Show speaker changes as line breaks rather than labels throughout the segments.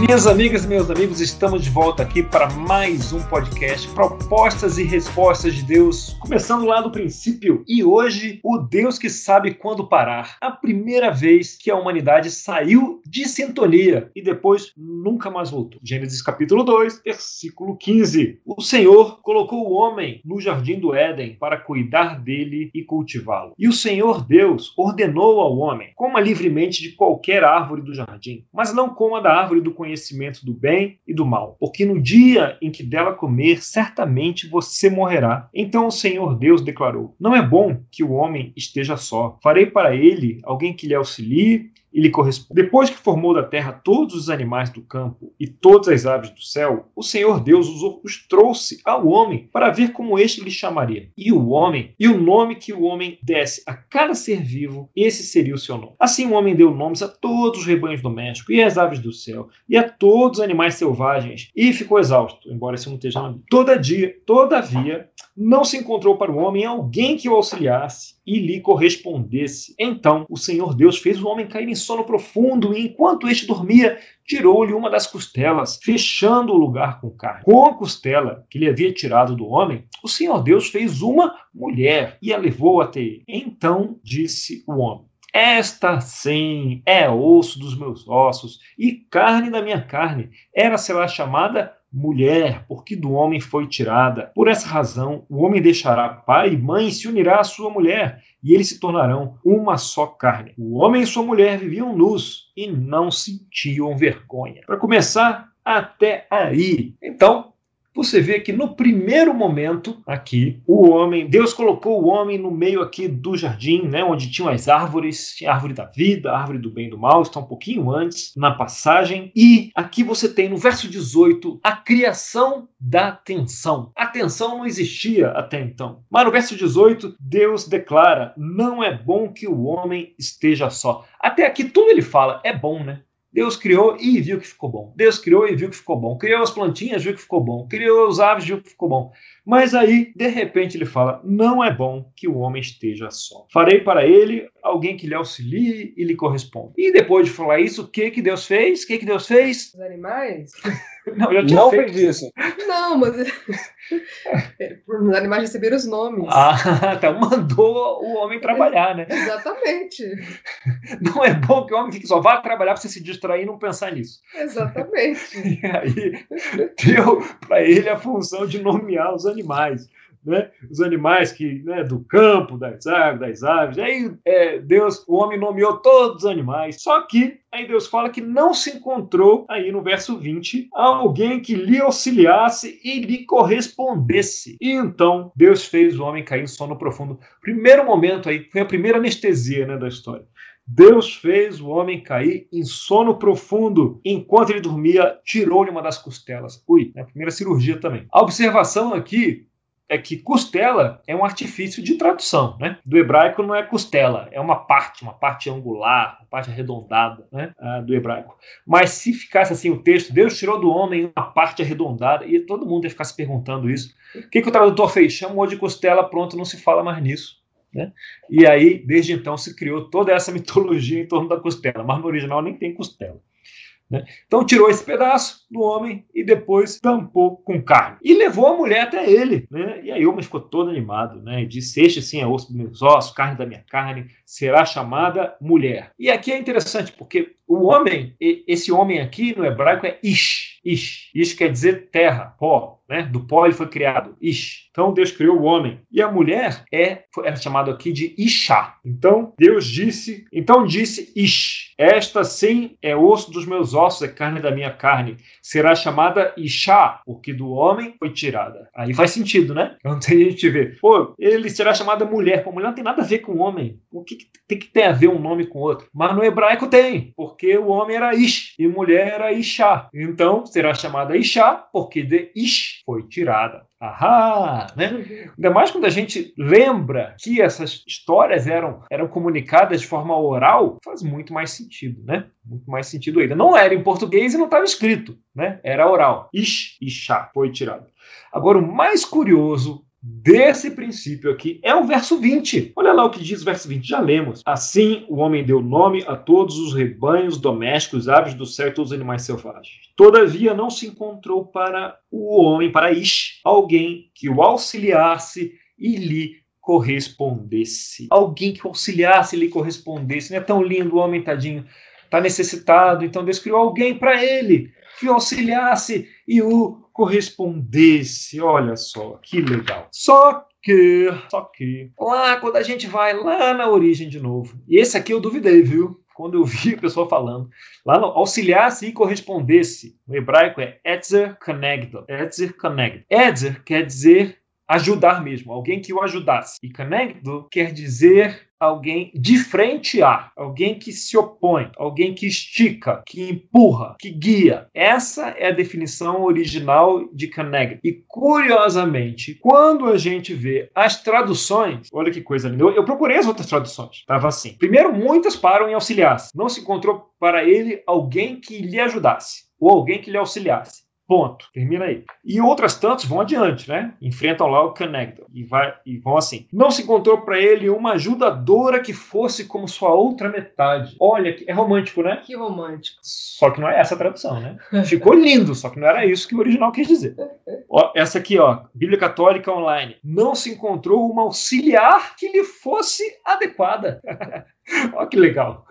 Minhas amigas e meus amigos, estamos de volta aqui para mais um podcast Propostas e Respostas de Deus, começando lá do princípio. E hoje, o Deus que sabe quando parar. A primeira vez que a humanidade saiu de sintonia e depois nunca mais voltou. Gênesis capítulo 2, versículo 15. O Senhor colocou o homem no jardim do Éden para cuidar dele e cultivá-lo. E o Senhor Deus ordenou ao homem: coma livremente de qualquer árvore do jardim, mas não coma da árvore do conhecimento conhecimento do bem e do mal, porque no dia em que dela comer, certamente você morrerá. Então o Senhor Deus declarou: Não é bom que o homem esteja só. Farei para ele alguém que lhe auxilie corresponde. Depois que formou da terra todos os animais do campo e todas as aves do céu, o Senhor Deus os, trouxe ao homem para ver como este lhe chamaria. E o homem, e o nome que o homem desse a cada ser vivo, esse seria o seu nome. Assim o homem deu nomes a todos os rebanhos domésticos e às aves do céu e a todos os animais selvagens e ficou exausto, embora isso não esteja na. Todavia, todavia, não se encontrou para o homem alguém que o auxiliasse e lhe correspondesse. Então o Senhor Deus fez o homem cair em sono profundo e, enquanto este dormia, tirou-lhe uma das costelas, fechando o lugar com carne. Com a costela que lhe havia tirado do homem, o Senhor Deus fez uma mulher e a levou até ele. Então disse o homem: esta sim é osso dos meus ossos e carne da minha carne. Era será chamada mulher, porque do homem foi tirada. Por essa razão, o homem deixará pai e mãe e se unirá à sua mulher, e eles se tornarão uma só carne. O homem e sua mulher viviam nus e não sentiam vergonha. Para começar, até aí. Então, você vê que no primeiro momento aqui, o homem, Deus colocou o homem no meio aqui do jardim, né, onde tinham as árvores, a árvore da vida, a árvore do bem e do mal, está um pouquinho antes na passagem. E aqui você tem no verso 18 a criação da tensão. A tensão não existia até então. Mas no verso 18, Deus declara: "Não é bom que o homem esteja só". Até aqui tudo ele fala é bom, né? Deus criou e viu que ficou bom. Deus criou e viu que ficou bom. Criou as plantinhas, viu que ficou bom. Criou os aves, viu que ficou bom. Mas aí, de repente, ele fala: Não é bom que o homem esteja só. Farei para ele alguém que lhe auxilie e lhe corresponda. E depois de falar isso, o que, que Deus fez? O que, que Deus fez?
Os animais?
Não, já tinha
Não
feito.
fez isso.
Não, mas. É, Os animais receberam os nomes.
Ah, tá. Mandou o homem trabalhar, né?
Exatamente.
Não é bom que o homem fique só vá trabalhar para você se distrair e não pensar nisso.
Exatamente.
E aí deu para ele a função de nomear os animais. Né? Os animais que né, do campo, das aves, das aves. Aí é, Deus, o homem nomeou todos os animais. Só que aí Deus fala que não se encontrou aí no verso 20 alguém que lhe auxiliasse e lhe correspondesse. E então Deus fez o homem cair em sono profundo. Primeiro momento aí, foi a primeira anestesia né, da história. Deus fez o homem cair em sono profundo. Enquanto ele dormia, tirou-lhe uma das costelas. Ui, é a primeira cirurgia também. A observação aqui é que costela é um artifício de tradução, né? Do hebraico não é costela, é uma parte, uma parte angular, uma parte arredondada, né? Ah, do hebraico. Mas se ficasse assim o texto, Deus tirou do homem uma parte arredondada, e todo mundo ia ficar se perguntando isso. O que, que o tradutor fez? Chamou de costela, pronto, não se fala mais nisso. Né? E aí, desde então, se criou toda essa mitologia em torno da costela, mas no original nem tem costela. Né? Então tirou esse pedaço do homem e depois tampou com carne. E levou a mulher até ele. Né? E aí o homem ficou todo animado. Né? E disse: Este sim é osso dos meus ossos, carne da minha carne, será chamada mulher. E aqui é interessante, porque o homem, esse homem aqui no hebraico é Ish. Ish. Ish quer dizer terra, pó. Né? Do pó ele foi criado. Ish. Então Deus criou o homem. E a mulher é, é chamada aqui de Isha. Então Deus disse, então disse Ish. Esta sim é osso dos meus ossos, é carne da minha carne. Será chamada Isha, porque do homem foi tirada. Aí faz sentido, né? Então tem gente vê, pô, ele será chamada mulher. Pô, mulher não tem nada a ver com homem. O que, tem que ter a ver um nome com outro? Mas no hebraico tem, porque o homem era Ish e mulher era Isha. Então será chamada Isha, porque de Ish foi tirada. Ahá, né? Ainda mais quando a gente lembra que essas histórias eram, eram comunicadas de forma oral, faz muito mais sentido, né? Muito mais sentido ainda. Não era em português e não estava escrito, né? Era oral. Ish, Isha, foi tirado. Agora, o mais curioso desse princípio aqui é o verso 20. Olha lá o que diz o verso 20, já lemos. Assim o homem deu nome a todos os rebanhos domésticos, aves do céu e todos os animais selvagens. Todavia não se encontrou para o homem, para Ish, alguém que o auxiliasse e lhe correspondesse. Alguém que o auxiliasse e lhe correspondesse. Não é tão lindo o homem, tadinho. Está necessitado, então Deus criou alguém para ele que o auxiliasse e o correspondesse. Olha só, que legal. Só que, só que, lá quando a gente vai lá na origem de novo, e esse aqui eu duvidei, viu? Quando eu vi a pessoa falando, lá no auxiliasse e correspondesse, no hebraico é Etzer Kenegdo. Etzer Kenegdo. Etzer quer dizer ajudar mesmo, alguém que o ajudasse. E Kenegdo quer dizer alguém de frente a, alguém que se opõe, alguém que estica, que empurra, que guia. Essa é a definição original de Carnegie. E curiosamente, quando a gente vê as traduções, olha que coisa linda. Eu, procurei as outras traduções. Tava assim. Primeiro, muitas param em auxiliar. Não se encontrou para ele alguém que lhe ajudasse ou alguém que lhe auxiliasse. Ponto. Termina aí. E outras tantas vão adiante, né? Enfrentam lá o Connector e, vai, e vão assim. Não se encontrou para ele uma ajudadora que fosse como sua outra metade. Olha, é romântico, né?
Que romântico.
Só que não é essa a tradução, né? Ficou lindo, só que não era isso que o original quis dizer. Ó, essa aqui, ó, Bíblia Católica Online. Não se encontrou uma auxiliar que lhe fosse adequada. Olha que legal.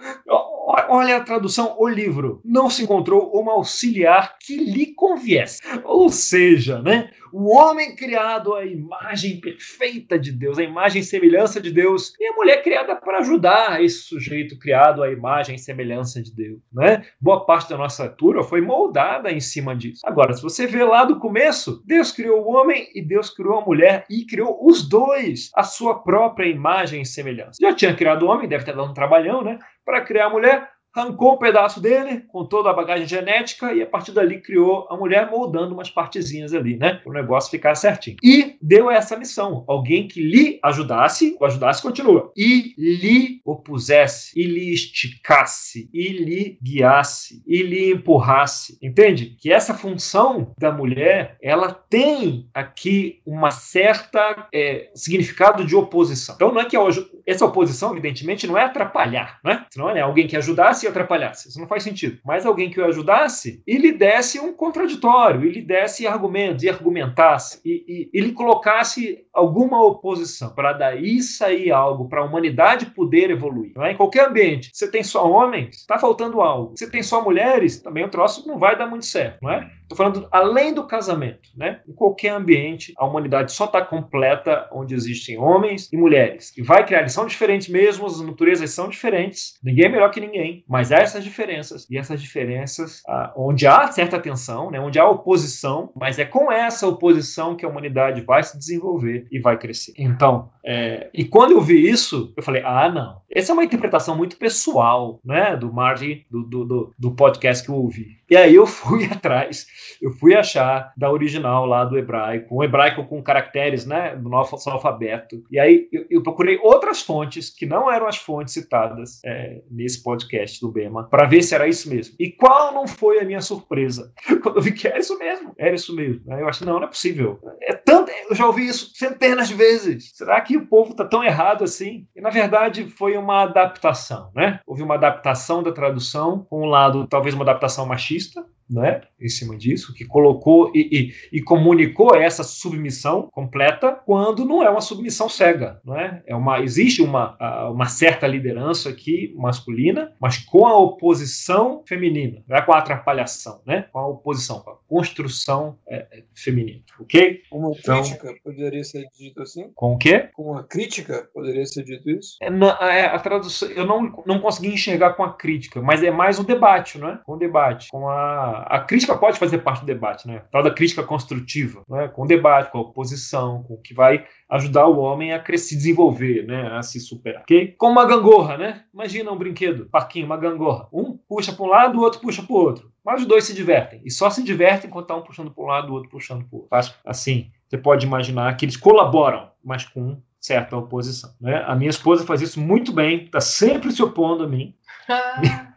Olha a tradução, o livro. Não se encontrou uma auxiliar que lhe conviesse. Ou seja, né? O homem criado à imagem perfeita de Deus, a imagem e semelhança de Deus, e a mulher criada para ajudar esse sujeito criado à imagem e semelhança de Deus. Né? Boa parte da nossa cultura foi moldada em cima disso. Agora, se você vê lá do começo, Deus criou o homem e Deus criou a mulher e criou os dois a sua própria imagem e semelhança. Já tinha criado o homem, deve ter dado trabalhão, né? Para criar a mulher, arrancou um pedaço dele com toda a bagagem genética e a partir dali criou a mulher moldando umas partezinhas ali, né? Para o negócio ficar certinho. E deu essa missão: alguém que lhe ajudasse, o ajudasse continua, e lhe opusesse, e lhe esticasse, e lhe guiasse, e lhe empurrasse. Entende? Que essa função da mulher ela tem aqui uma certa é, significado de oposição. Então não é que essa oposição, evidentemente, não é atrapalhar, né? Senão é alguém que ajudasse atrapalhasse. Isso não faz sentido. Mas alguém que o ajudasse e lhe desse um contraditório, e lhe desse argumentos, e argumentasse, e, e, e lhe colocasse alguma oposição, para daí sair algo, para a humanidade poder evoluir. Não é? Em qualquer ambiente, você tem só homens, está faltando algo. Você tem só mulheres, também o troço não vai dar muito certo, não é? Estou falando além do casamento, né? Em qualquer ambiente, a humanidade só está completa onde existem homens e mulheres. E vai criar, eles são diferentes mesmo, as naturezas são diferentes, ninguém é melhor que ninguém, mas há essas diferenças. E essas diferenças, ah, onde há certa tensão, né? onde há oposição, mas é com essa oposição que a humanidade vai se desenvolver e vai crescer. Então, é, e quando eu vi isso, eu falei: ah, não. Essa é uma interpretação muito pessoal, né? Do Marty, do, do, do, do podcast que eu ouvi. E aí eu fui atrás, eu fui achar da original lá do hebraico, um hebraico com caracteres, né, do nosso alfabeto. E aí eu, eu, procurei outras fontes que não eram as fontes citadas é, nesse podcast do Bema, para ver se era isso mesmo. E qual não foi a minha surpresa? Quando eu vi que era isso mesmo, era isso mesmo. Aí eu achei, não, não é possível. É tanto, eu já ouvi isso centenas de vezes. Será que o povo tá tão errado assim? E na verdade foi uma adaptação, né? Houve uma adaptação da tradução, com um lado talvez uma adaptação machista né, em cima disso, que colocou e, e, e, comunicou essa submissão completa quando não é uma submissão cega, não é? é uma, existe uma, uma certa liderança aqui masculina, mas com a oposição feminina, não é com a atrapalhação, né? com a oposição, com a construção é, é feminina, ok?
Uma então, crítica poderia ser dito assim?
Com o quê?
Com uma crítica poderia ser dito isso?
É, na, é, a tradução, eu não, não consegui enxergar com a crítica, mas é mais um debate, não é? Com o debate, com a a, crítica pode fazer parte do debate, né? Tal da crítica construtiva, né? com o debate, com a oposição, com o que vai ajudar o homem a crescer, desenvolver, né? A se superar, ok? Como uma gangorra, né? Imagina um brinquedo, parquinho, uma gangorra. Um puxa para um lado, o outro puxa para o outro. Mas os dois se divertem. E só se divertem enquanto tá um puxando para um lado, o outro puxando para o outro. Assim, você pode imaginar que eles colaboram, mas com certa oposição. Né? A minha esposa faz isso muito bem, está sempre se opondo a mim.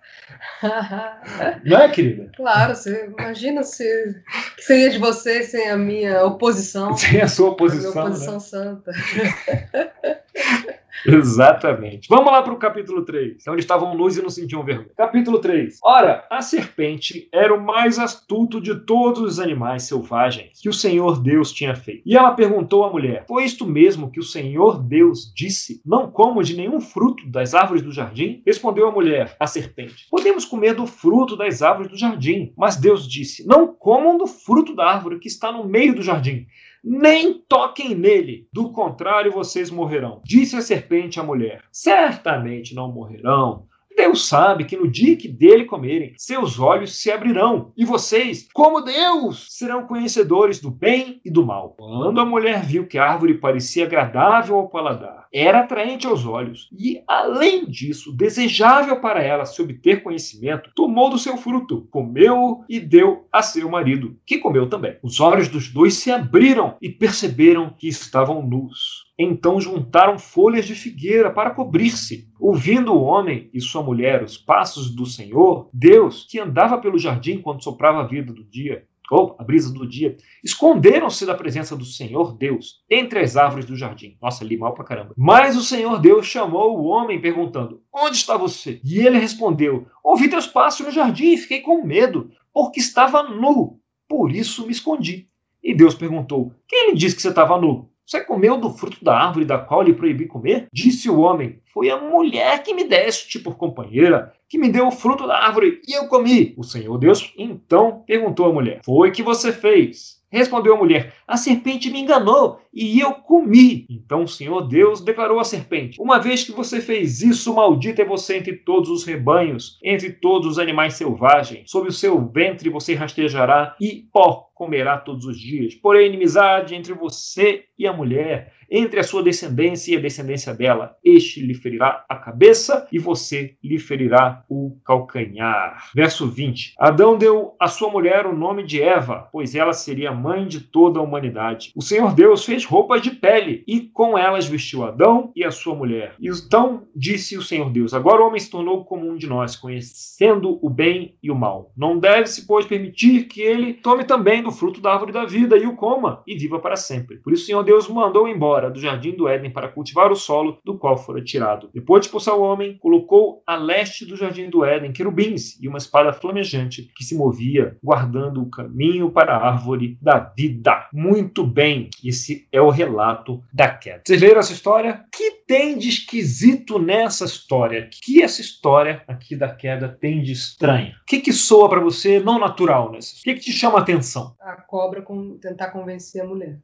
Não é, querida?
Claro, você imagina se Seria de você sem a minha oposição.
Sem a sua
a
oposição.
minha
né?
oposição santa.
Exatamente. Vamos lá para o capítulo 3, onde estavam nus e não sentiam vergonha. Capítulo 3. Ora, a serpente era o mais astuto de todos os animais selvagens que o Senhor Deus tinha feito. E ela perguntou à mulher: Foi isto mesmo que o Senhor Deus disse? Não como de nenhum fruto das árvores do jardim? Respondeu a mulher, a serpente: Podemos comer do fruto das árvores do jardim. Mas Deus disse: Não comam do fruto da árvore que está no meio do jardim nem toquem nele, do contrário vocês morrerão. Disse a serpente à mulher: Certamente não morrerão. Deus sabe que no dia que dele comerem, seus olhos se abrirão, e vocês, como Deus, serão conhecedores do bem e do mal. Quando a mulher viu que a árvore parecia agradável ao paladar, era atraente aos olhos, e, além disso, desejável para ela se obter conhecimento, tomou do seu fruto, comeu e deu a seu marido, que comeu também. Os olhos dos dois se abriram e perceberam que estavam nus. Então juntaram folhas de figueira para cobrir-se. Ouvindo o homem e sua mulher os passos do Senhor, Deus, que andava pelo jardim quando soprava a vida do dia, ou a brisa do dia, esconderam-se da presença do Senhor Deus entre as árvores do jardim. Nossa, li mal pra caramba. Mas o Senhor Deus chamou o homem perguntando: Onde está você? E ele respondeu: Ouvi teus passos no jardim e fiquei com medo, porque estava nu. Por isso me escondi. E Deus perguntou: Quem lhe disse que você estava nu? Você comeu do fruto da árvore da qual lhe proibi comer? Disse o homem: Foi a mulher que me deste por companheira, que me deu o fruto da árvore e eu comi. O Senhor Deus então perguntou à mulher: Foi que você fez? Respondeu a mulher: A serpente me enganou e eu comi. Então o Senhor Deus declarou à serpente: Uma vez que você fez isso, maldita é você entre todos os rebanhos, entre todos os animais selvagens. Sob o seu ventre você rastejará e pó comerá todos os dias. Porém, inimizade entre você e a mulher, entre a sua descendência e a descendência dela. Este lhe ferirá a cabeça e você lhe ferirá o calcanhar. Verso 20. Adão deu à sua mulher o nome de Eva, pois ela seria mãe de toda a humanidade. O Senhor Deus fez roupas de pele e com elas vestiu Adão e a sua mulher. Então disse o Senhor Deus: Agora o homem se tornou como um de nós, conhecendo o bem e o mal. Não deve-se, pois, permitir que ele tome também do fruto da árvore da vida e o coma e viva para sempre. Por isso o Senhor Deus mandou embora do jardim do Éden para cultivar o solo do qual fora tirado. Depois de expulsar o homem, colocou a leste do jardim do Éden querubins e uma espada flamejante que se movia, guardando o caminho para a árvore da vida. Muito bem, esse é o relato da queda. Vocês leram essa história? Que tem de esquisito nessa história? Que essa história aqui da queda tem de estranho? O que, que soa para você não natural nessa? O que, que te chama a atenção?
A cobra com, tentar convencer a mulher.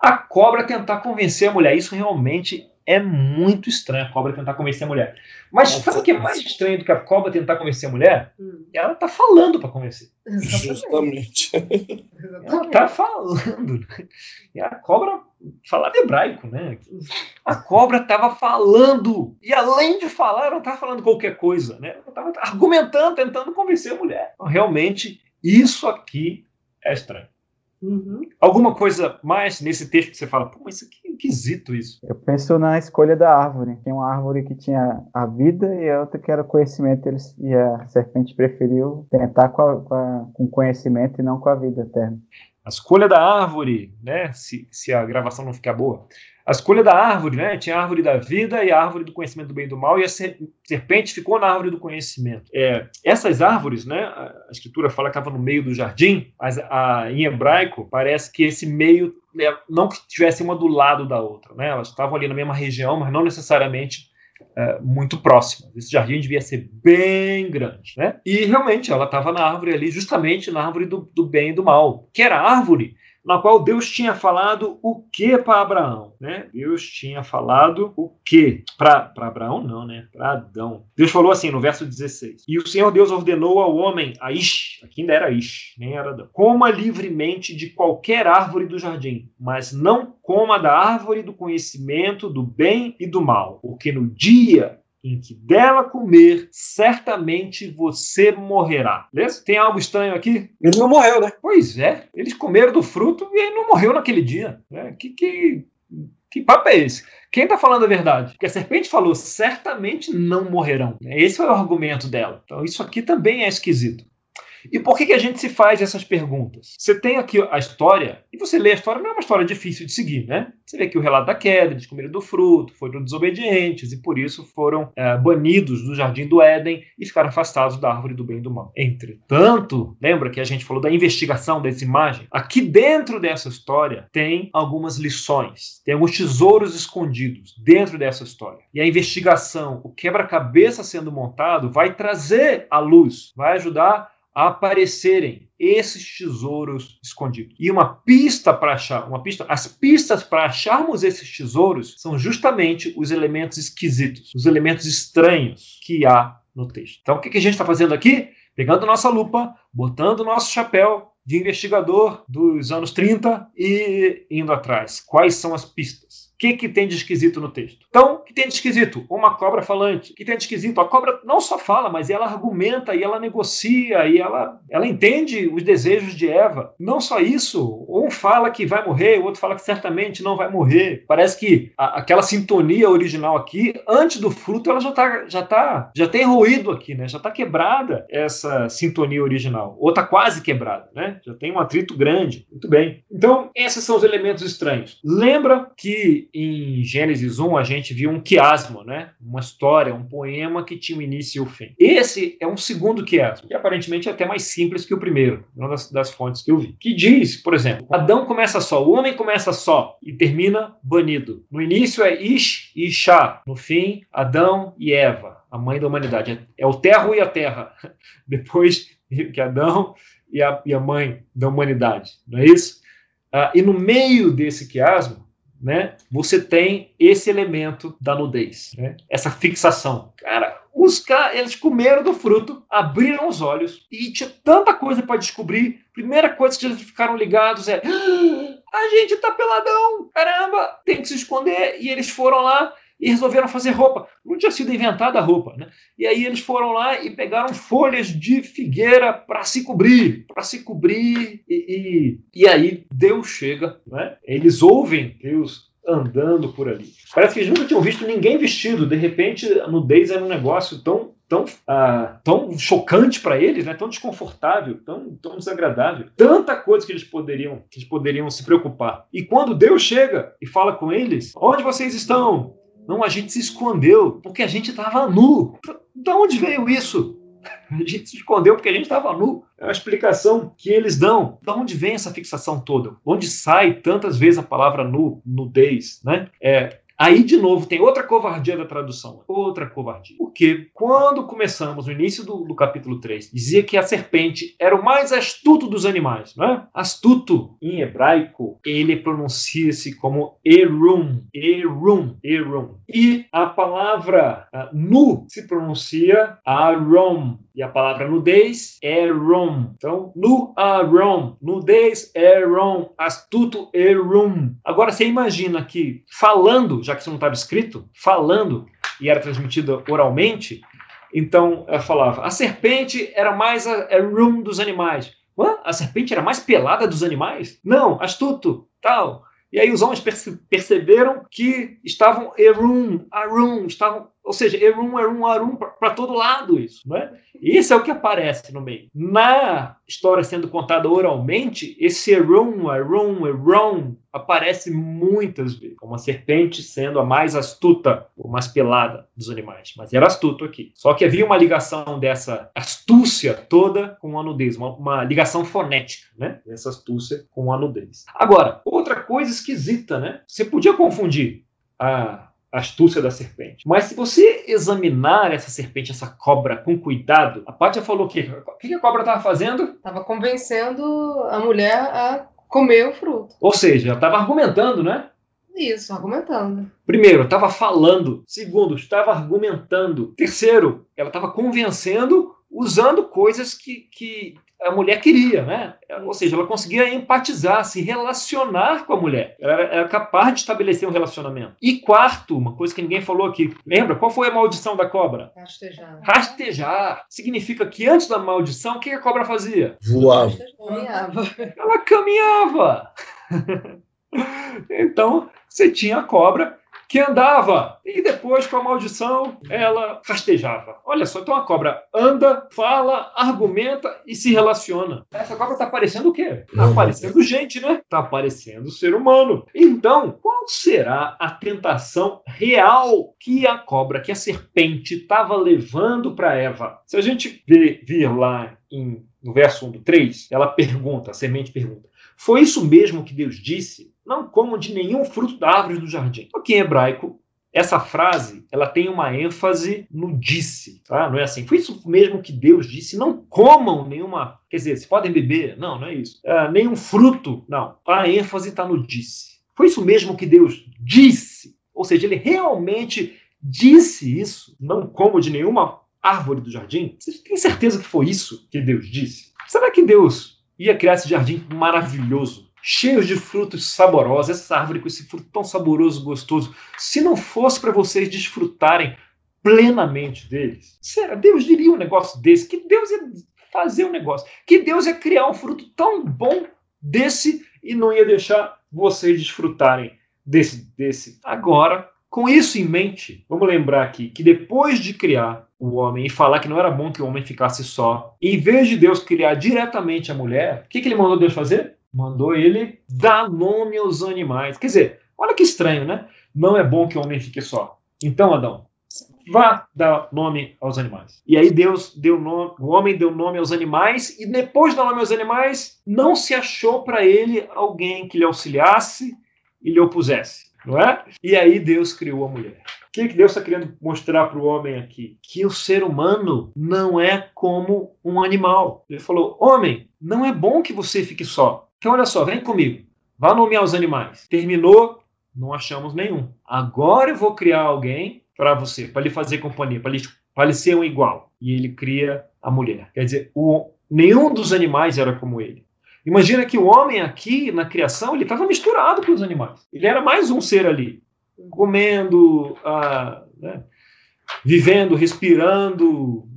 A cobra tentar convencer a mulher. Isso realmente é muito estranho, a cobra tentar convencer a mulher. Mas sabe o que é mais estranho do que a cobra tentar convencer a mulher?
Hum,
Ela tá falando para convencer.
exatamente.
Justamente.
Ela tá falando. E a cobra falava hebraico, né? A cobra tava falando. E além de falar, ela não tava falando qualquer coisa, né? Ela tava argumentando, tentando convencer a mulher. Então, realmente, isso aqui é estranho.
Uhum.
Alguma coisa mais nesse texto que você fala, pô, mas isso aqui é esquisito isso.
Eu penso na escolha da árvore. Tem uma árvore que tinha a vida e a outra que era o conhecimento. Eles, e a serpente preferiu tentar com, a, com, a, com conhecimento e não com a vida eterna.
A escolha da árvore, né? Se, se a gravação não ficar boa. A escolha da árvore, né? Tinha a árvore da vida e a árvore do conhecimento do bem e do mal, e a ser- serpente ficou na árvore do conhecimento. É, essas árvores, né? A a escritura fala que estava no meio do jardim, mas a, em hebraico parece que esse meio né, não que estivesse uma do lado da outra, né? Elas estavam ali na mesma região, mas não necessariamente é, muito próximas. Esse jardim devia ser bem grande, né? E realmente ela estava na árvore ali, justamente na árvore do, do bem e do mal, que era a árvore na qual Deus tinha falado o que para Abraão, né? Deus tinha falado o que para Abraão não, né? Para Adão. Deus falou assim no verso 16. E o Senhor Deus ordenou ao homem, a Ish, aqui ainda era Ish, nem era Adão. Coma livremente de qualquer árvore do jardim, mas não coma da árvore do conhecimento do bem e do mal, porque no dia em que dela comer, certamente você morrerá. Beleza? Tem algo estranho aqui?
Ele não morreu, né?
Pois é, eles comeram do fruto e ele não morreu naquele dia. Né? Que, que, que papo é esse? Quem está falando a verdade? Porque a serpente falou, certamente não morrerão. Esse foi o argumento dela. Então isso aqui também é esquisito. E por que, que a gente se faz essas perguntas? Você tem aqui a história, e você lê a história, não é uma história difícil de seguir, né? Você vê aqui o relato da queda, eles comeram do fruto, foram desobedientes e por isso foram é, banidos do jardim do Éden e ficaram afastados da árvore do bem e do mal. Entretanto, lembra que a gente falou da investigação dessa imagem? Aqui dentro dessa história tem algumas lições, tem alguns tesouros escondidos dentro dessa história. E a investigação, o quebra-cabeça sendo montado, vai trazer à luz, vai ajudar a aparecerem esses tesouros escondidos. E uma pista para achar, uma pista, as pistas para acharmos esses tesouros são justamente os elementos esquisitos, os elementos estranhos que há no texto. Então, o que a gente está fazendo aqui? Pegando nossa lupa, botando nosso chapéu de investigador dos anos 30 e indo atrás. Quais são as pistas? Que, que tem de esquisito no texto? Então, o que tem de esquisito? Uma cobra falante. O que tem de esquisito? A cobra não só fala, mas ela argumenta e ela negocia e ela, ela entende os desejos de Eva. Não só isso, um fala que vai morrer, o outro fala que certamente não vai morrer. Parece que a, aquela sintonia original aqui, antes do fruto, ela já está já tá, já tem ruído aqui, né? Já está quebrada essa sintonia original. Ou está quase quebrada, né? Já tem um atrito grande. Muito bem. Então, esses são os elementos estranhos. Lembra que em Gênesis 1 a gente viu um quiasmo, né? Uma história, um poema que tinha um início e um fim. Esse é um segundo quiasmo, que aparentemente é até mais simples que o primeiro, uma das, das fontes que eu vi. Que diz, por exemplo, Adão começa só, o homem começa só e termina banido. No início é Ish e Ishá, no fim, Adão e Eva, a mãe da humanidade. É o terro e a terra. Depois que Adão e a, e a mãe da humanidade, não é isso? Ah, e no meio desse quiasmo, né, você tem esse elemento da nudez, né? essa fixação. Cara, os caras, eles comeram do fruto, abriram os olhos e tinha tanta coisa para descobrir. Primeira coisa que eles ficaram ligados é: ah, a gente tá peladão, caramba, tem que se esconder. E eles foram lá e resolveram fazer roupa. Não tinha sido inventada a roupa, né? E aí eles foram lá e pegaram folhas de figueira para se cobrir, para se cobrir. E, e, e, aí Deus chega, né? Eles ouvem Deus andando por ali. Parece que eles nunca tinham visto ninguém vestido. De repente, a nudez era um negócio tão tão, ah, tão chocante para eles, né? tão desconfortável, tão, tão desagradável. Tanta coisa que eles poderiam que eles poderiam se preocupar. E quando Deus chega e fala com eles, onde vocês estão? Não, a gente se escondeu porque a gente estava nu. De onde veio isso? A gente se escondeu porque a gente estava nu. É uma explicação que eles dão. De onde vem essa fixação toda? Onde sai tantas vezes a palavra nu, nudez? Né? É, Aí, de novo, tem outra covardia da tradução. Outra covardia. Porque quando começamos, no início do, do, capítulo 3, dizia que a serpente era o mais astuto dos animais, não é? Astuto, em hebraico, ele pronuncia-se como Erum. Erum. Erum. E a palavra uh, nu se pronuncia Arom. E a palavra nudez é rom. Então, nu arom. Nudez é rom. Astuto é rum. Agora, você imagina que falando, já que isso não estava escrito, falando e era transmitido oralmente, então ela falava: a serpente era mais a, a rum dos animais. Ué? A serpente era mais pelada dos animais? Não, astuto, tal. E aí os homens perce perceberam que estavam erum, arum, estavam ou seja, Erum, Erum, Arum, para todo lado isso. Né? Isso é o que aparece no meio. Na história sendo contada oralmente, esse Erum, Erum, Erum aparece muitas vezes, como a serpente sendo a mais astuta, ou mais pelada dos animais. Mas era astuto aqui. Só que havia uma ligação dessa astúcia toda com a nudez, uma, uma ligação fonética, né? Dessa astúcia com a nudez. Agora, outra coisa esquisita, né? Você podia confundir a astúcia da serpente. Mas se você examinar essa serpente, essa cobra, com cuidado, a Pátia falou o quê? O que a cobra estava fazendo?
Estava convencendo a mulher a comer o fruto.
Ou seja, ela estava argumentando, né?
Isso, argumentando.
Primeiro, estava falando. Segundo, estava argumentando. Terceiro, ela estava convencendo usando coisas que, que a mulher queria, né? Ou seja, ela conseguia empatizar, se relacionar com a mulher. Ela era, era, capaz de estabelecer um relacionamento. E quarto, uma coisa que ninguém falou aqui. Lembra? Qual foi a maldição da cobra?
Rastejar.
Rastejar. Significa que antes da maldição, o que a cobra fazia?
Voava.
Caminhava.
Ela caminhava. então, você tinha a cobra que andava e depois, com a maldição, ela rastejava. Olha só, então a cobra anda, fala, argumenta e se relaciona. Essa cobra está parecendo o quê? Está parecendo gente, né? Está parecendo ser humano. Então, qual será a tentação real que a cobra, que a serpente estava levando para Eva? Se a gente vir lá em, no verso 1 do 3, ela pergunta, a semente pergunta: Foi isso mesmo que Deus disse? Não comam de nenhum fruto da árvore do jardim. Aqui em hebraico, essa frase ela tem uma ênfase no disse, tá? Não é assim. Foi isso mesmo que Deus disse. Não comam nenhuma. Quer dizer, se podem beber. Não, não é isso. É, nenhum fruto. Não. A ênfase está no disse. Foi isso mesmo que Deus disse. Ou seja, ele realmente disse isso. Não como de nenhuma árvore do jardim. Você tem certeza que foi isso que Deus disse? Será que Deus ia criar esse jardim maravilhoso? Cheios de frutos saborosos, essa árvore com esse fruto tão saboroso, gostoso, se não fosse para vocês desfrutarem plenamente deles, será? Deus diria um negócio desse, que Deus ia fazer um negócio, que Deus ia criar um fruto tão bom desse e não ia deixar vocês desfrutarem desse, desse. Agora, com isso em mente, vamos lembrar aqui que depois de criar o homem e falar que não era bom que o homem ficasse só, em vez de Deus criar diretamente a mulher, o que, que ele mandou Deus fazer? Mandou ele dar nome aos animais. Quer dizer, olha que estranho, né? Não é bom que o homem fique só. Então, Adão, vá dar nome aos animais. E aí Deus deu nome, o homem deu nome aos animais e depois de dar nome aos animais, não se achou para ele alguém que lhe auxiliasse e lhe opusesse, não é? E aí Deus criou a mulher. O que, Deus está querendo mostrar para o homem aqui? Que o ser humano não é como um animal. Ele falou: homem, não é bom que você fique só. Então, olha só, vem comigo. Vá nomear os animais. Terminou, não achamos nenhum. Agora eu vou criar alguém para você, para lhe fazer companhia, para lhe, lhe ser um igual. E ele cria a mulher. Quer dizer, o, nenhum dos animais era como ele. Imagina que o homem aqui, na criação, ele estava misturado com os animais. Ele era mais um ser ali, comendo, ah, né, vivendo, respirando,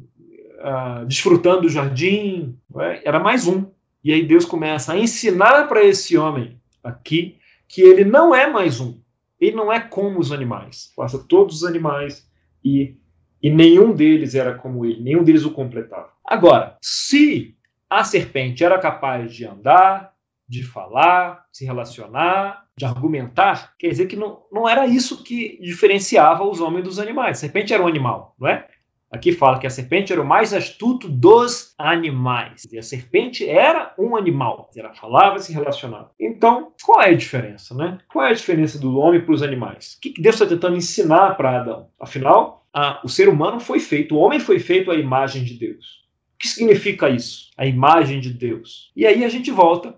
ah, desfrutando do jardim. É? Era mais um. E aí Deus começa a ensinar para esse homem aqui que ele não é mais um. Ele não é como os animais. Passa todos os animais e, e nenhum deles era como ele, nenhum deles o completava. Agora, se a serpente era capaz de andar, de falar, se relacionar, de argumentar, quer dizer que não, não era isso que diferenciava os homens dos animais. A serpente era um animal, não é? Aqui fala que a serpente era o mais astuto dos animais. E a serpente era um animal. Ela falava e se relacionava. Então, qual é a diferença, né? Qual é a diferença do homem para os animais? O que Deus está tentando ensinar para Adão? Afinal, a, o ser humano foi feito, o homem foi feito à imagem de Deus. O que significa isso? A imagem de Deus. E aí a gente volta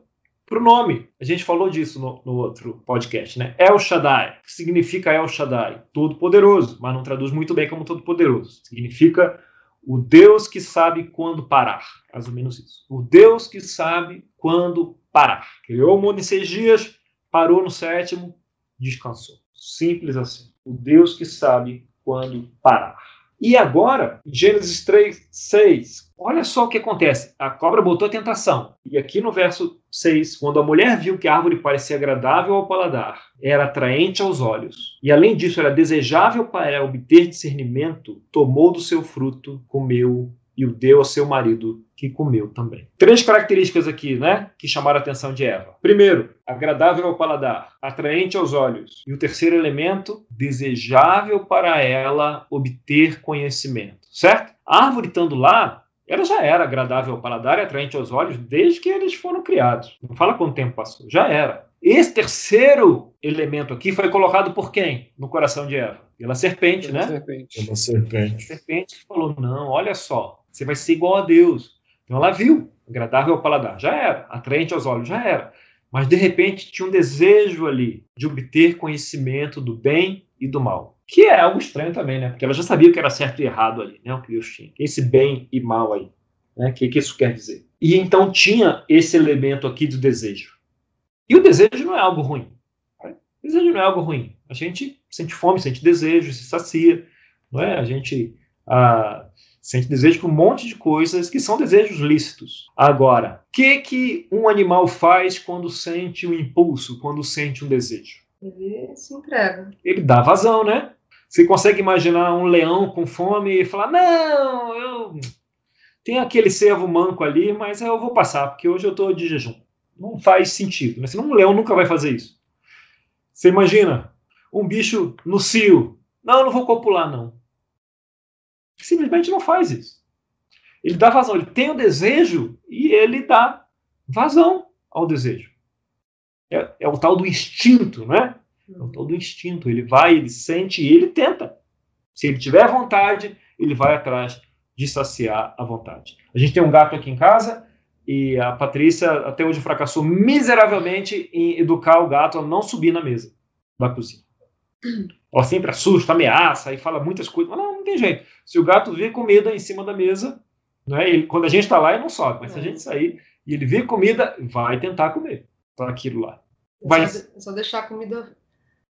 para o nome. A gente falou disso no, no, outro podcast, né? El Shaddai, que significa El Shaddai, todo-poderoso, mas não traduz muito bem como todo-poderoso. Significa o Deus que sabe quando parar, mais ou menos isso. O Deus que sabe quando parar. Criou o mundo em seis dias, parou no sétimo, descansou. Simples assim. O Deus que sabe quando parar. E agora, Gênesis 3, 6, olha só o que acontece. A cobra botou a tentação. E aqui no verso 6, quando a mulher viu que a árvore parecia agradável ao paladar, era atraente aos olhos, e além disso era desejável para obter discernimento, tomou do seu fruto, comeu e o deu ao seu marido, que comeu também. Três características aqui, né, que chamaram a atenção de Eva. Primeiro, agradável ao paladar, atraente aos olhos. E o terceiro elemento, desejável para ela obter conhecimento, certo? A árvore estando lá, ela já era agradável ao paladar e atraente aos olhos desde que eles foram criados. Não fala quanto tempo passou, já era. Esse terceiro elemento aqui foi colocado por quem no coração de Eva? Pela serpente, Pela né?
Serpente.
Pela serpente. A serpente falou: não, olha só, você vai ser igual a Deus. Então ela viu, agradável ao paladar, já era, atraente aos olhos, já era. Mas de repente tinha um desejo ali de obter conhecimento do bem e do mal. Que é algo estranho também, né? Porque ela já sabia o que era certo e errado ali, né? O que Deus tinha. Esse bem e mal aí. Né? O que, que isso quer dizer? E então tinha esse elemento aqui do desejo. E o desejo não é algo ruim. O desejo não é algo ruim. A gente sente fome, sente desejo, se sacia. Não é? A gente ah, Sente desejo por um monte de coisas que são desejos lícitos. Agora, o que, que um animal faz quando sente um impulso, quando sente um desejo?
Ele se entrega.
Ele dá vazão, né? Você consegue imaginar um leão com fome e falar: Não, eu tenho aquele servo manco ali, mas eu vou passar, porque hoje eu estou de jejum. Não faz sentido. Né? Senão um leão nunca vai fazer isso. Você imagina um bicho no cio. Não, eu não vou copular, não. Simplesmente não faz isso. Ele dá vazão, ele tem o desejo e ele dá vazão ao desejo. É, é o tal do instinto, né? É o tal do instinto. Ele vai, ele sente e ele tenta. Se ele tiver vontade, ele vai atrás de saciar a vontade. A gente tem um gato aqui em casa e a Patrícia até hoje fracassou miseravelmente em educar o gato a não subir na mesa da cozinha. Ela sempre assusta, ameaça e fala muitas coisas. Não tem jeito. Se o gato vê comida em cima da mesa, né, ele, quando a gente está lá, ele não sobe. Mas se a gente sair e ele vê comida, vai tentar comer para aquilo lá.
É só, só deixar a comida,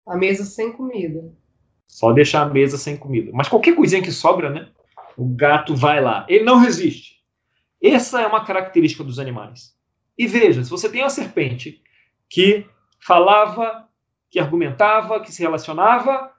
a mesa sem comida.
Só deixar a mesa sem comida. Mas qualquer coisinha que sobra, né? O gato vai lá. Ele não resiste. Essa é uma característica dos animais. E veja, se você tem uma serpente que falava, que argumentava, que se relacionava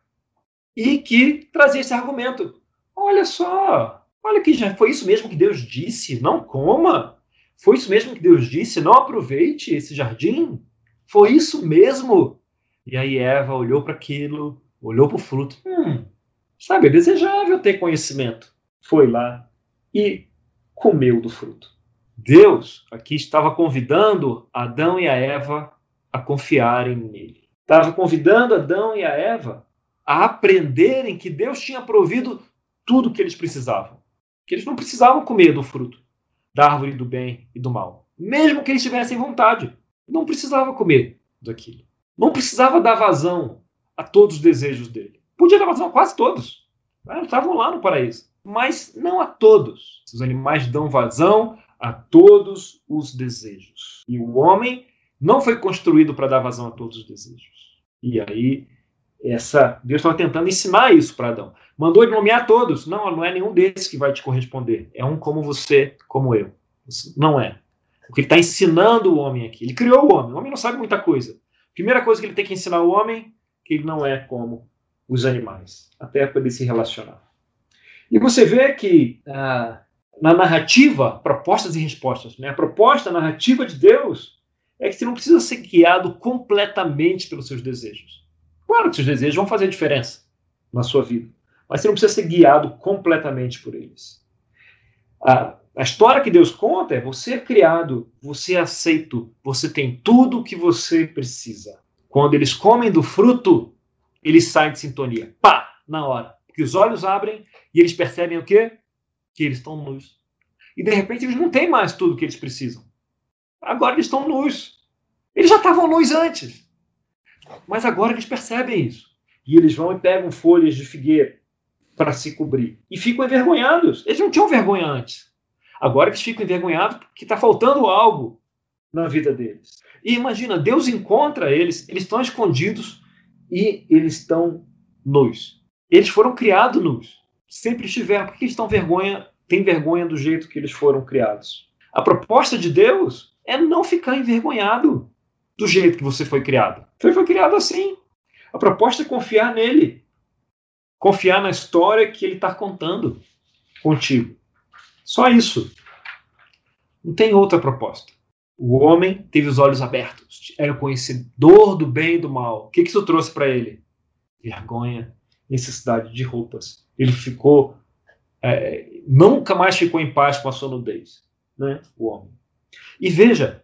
e que trazia esse argumento. Olha só, olha que já foi isso mesmo que Deus disse, não coma. Foi isso mesmo que Deus disse, não aproveite esse jardim. Foi isso mesmo. E aí Eva olhou para aquilo, olhou para o fruto. Hum, sabe, é desejável ter conhecimento. Foi lá e comeu do fruto. Deus aqui estava convidando Adão e a Eva a confiarem nele. Estava convidando Adão e a Eva a aprenderem que Deus tinha provido tudo o que eles precisavam. Que eles não precisavam comer do fruto da árvore do bem e do mal. Mesmo que eles tivessem vontade. Não precisava comer daquilo. Não precisava dar vazão a todos os desejos dele. Podia dar vazão a quase todos. Estavam lá no paraíso mas não a todos. Os animais dão vazão a todos os desejos. E o homem não foi construído para dar vazão a todos os desejos. E aí, essa Deus estava tentando ensinar isso para Adão. Mandou ele nomear todos. Não, não é nenhum desses que vai te corresponder. É um como você, como eu. Não é. O que ele está ensinando o homem aqui. Ele criou o homem. O homem não sabe muita coisa. Primeira coisa que ele tem que ensinar o homem que ele não é como os animais, até para ele se relacionar. E você vê que ah, na narrativa, propostas e respostas, né? a proposta, a narrativa de Deus é que você não precisa ser guiado completamente pelos seus desejos. Claro que seus desejos vão fazer diferença na sua vida, mas você não precisa ser guiado completamente por eles. A, a história que Deus conta é você é criado, você é aceito, você tem tudo o que você precisa. Quando eles comem do fruto, eles saem de sintonia. Pá! Na hora. Porque os olhos abrem e eles percebem o quê? Que eles estão nus. E de repente eles não têm mais tudo que eles precisam. Agora eles estão nus. Eles já estavam nus antes. Mas agora eles percebem isso. E eles vão e pegam folhas de figueira para se cobrir. E ficam envergonhados. Eles não tinham vergonha antes. Agora eles ficam envergonhados porque está faltando algo na vida deles. E imagina, Deus encontra eles, eles estão escondidos e eles estão nus. Eles foram criados nus sempre estiveram. Por que estão vergonha, têm vergonha do jeito que eles foram criados? A proposta de Deus é não ficar envergonhado do jeito que você foi criado. Você foi criado assim. A proposta é confiar nele. Confiar na história que ele está contando contigo. Só isso. Não tem outra proposta. O homem teve os olhos abertos, era conhecedor do bem e do mal. O que isso trouxe para ele? Vergonha, necessidade de roupas ele ficou é, nunca mais ficou em paz com a sua nudez, né, o homem. E veja,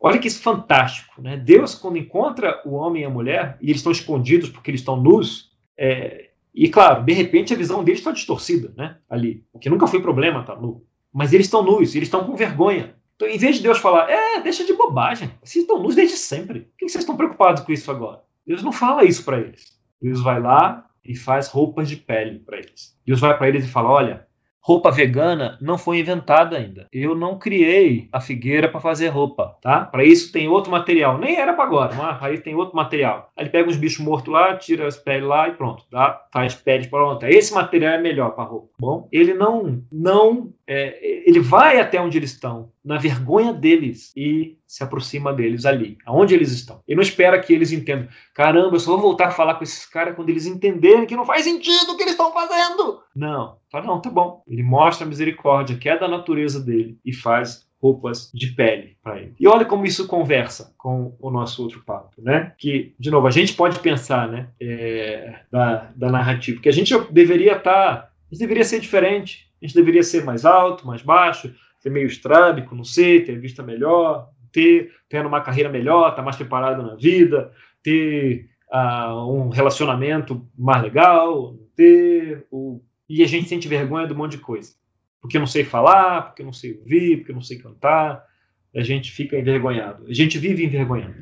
olha que isso fantástico, né? Deus quando encontra o homem e a mulher e eles estão escondidos porque eles estão nus, é, e claro, de repente a visão deles está distorcida, né, ali, o que nunca foi problema, tá nu. Mas eles estão nus, eles estão com vergonha. Então, em vez de Deus falar, é, deixa de bobagem, vocês estão nus desde sempre. Por que vocês estão preocupados com isso agora? Deus não fala isso para eles. Deus vai lá e faz roupas de pele para eles. Deus vai para eles e fala: olha, roupa vegana não foi inventada ainda. Eu não criei a figueira para fazer roupa, tá? Para isso tem outro material. Nem era para agora, mas aí tem outro material. Aí ele pega uns bichos mortos lá, tira as peles lá e pronto, tá? Faz pele pronta. Esse material é melhor para roupa. Bom, ele não não é, ele vai até onde eles estão, na vergonha deles e se aproxima deles ali, aonde eles estão. Ele não espera que eles entendam. Caramba, eu só vou voltar a falar com esses caras quando eles entenderem que não faz sentido o que eles estão fazendo. Não, fala, não, tá bom. Ele mostra a misericórdia que é da natureza dele e faz roupas de pele para ele. E olha como isso conversa com o nosso outro papo, né? Que, de novo, a gente pode pensar, né, é, da, da narrativa, que a gente deveria estar, tá, a gente deveria ser diferente, a gente deveria ser mais alto, mais baixo, ser meio estrábico, não sei, ter vista melhor, ter tendo uma carreira melhor, estar tá mais preparado na vida, ter uh, um relacionamento mais legal, ter o e a gente sente vergonha de um monte de coisa, porque não sei falar, porque não sei ouvir, porque não sei cantar, a gente fica envergonhado, a gente vive envergonhado,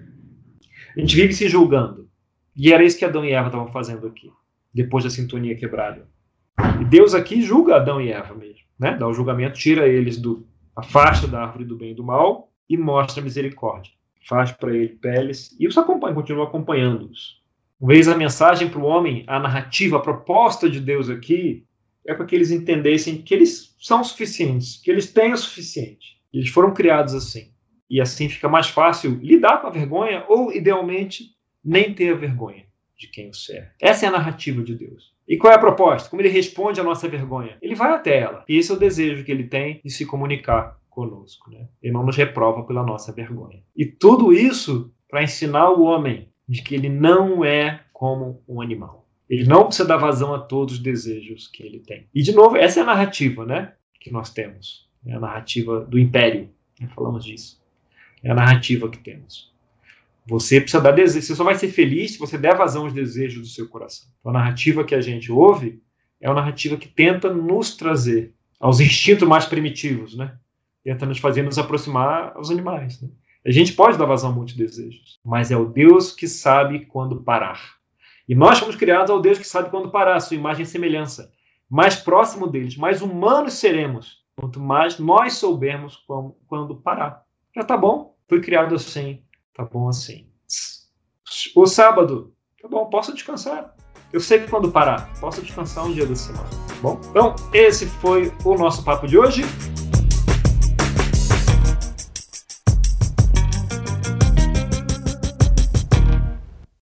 a gente vive se julgando, e era isso que Adão e Eva estavam fazendo aqui, depois da sintonia quebrada. E Deus aqui julga Adão e Eva mesmo, né? Dá o julgamento, tira eles do afasta da árvore do bem e do mal e mostra misericórdia. Faz para ele peles e os acompanha, continua acompanhando-os. Uma vez a mensagem para o homem, a narrativa, a proposta de Deus aqui é para que eles entendessem que eles são suficientes, que eles têm o suficiente. Eles foram criados assim. E assim fica mais fácil lidar com a vergonha ou, idealmente, nem ter a vergonha de quem o serve. Essa é a narrativa de Deus. E qual é a proposta? Como ele responde à nossa vergonha? Ele vai até ela. E esse é o desejo que ele tem de se comunicar conosco. Né? Ele não nos reprova pela nossa vergonha. E tudo isso para ensinar o homem de que ele não é como um animal. Ele não precisa dar vazão a todos os desejos que ele tem. E, de novo, essa é a narrativa né, que nós temos. É a narrativa do império. Né? Falamos disso. É a narrativa que temos. Você precisa dar desejo. Você só vai ser feliz se você der vazão aos desejos do seu coração. Então, a narrativa que a gente ouve é uma narrativa que tenta nos trazer aos instintos mais primitivos, né? Tenta nos fazer nos aproximar aos animais. Né? A gente pode dar vazão a muitos desejos, mas é o Deus que sabe quando parar. E nós fomos criados ao Deus que sabe quando parar, sua imagem e semelhança. Mais próximo deles, mais humanos seremos, quanto mais nós soubermos quando parar. Já tá bom, fui criado assim, Tá bom assim. O sábado, tá bom, posso descansar. Eu sei que quando parar, posso descansar um dia da semana. Tá bom? Então, esse foi o nosso papo de hoje.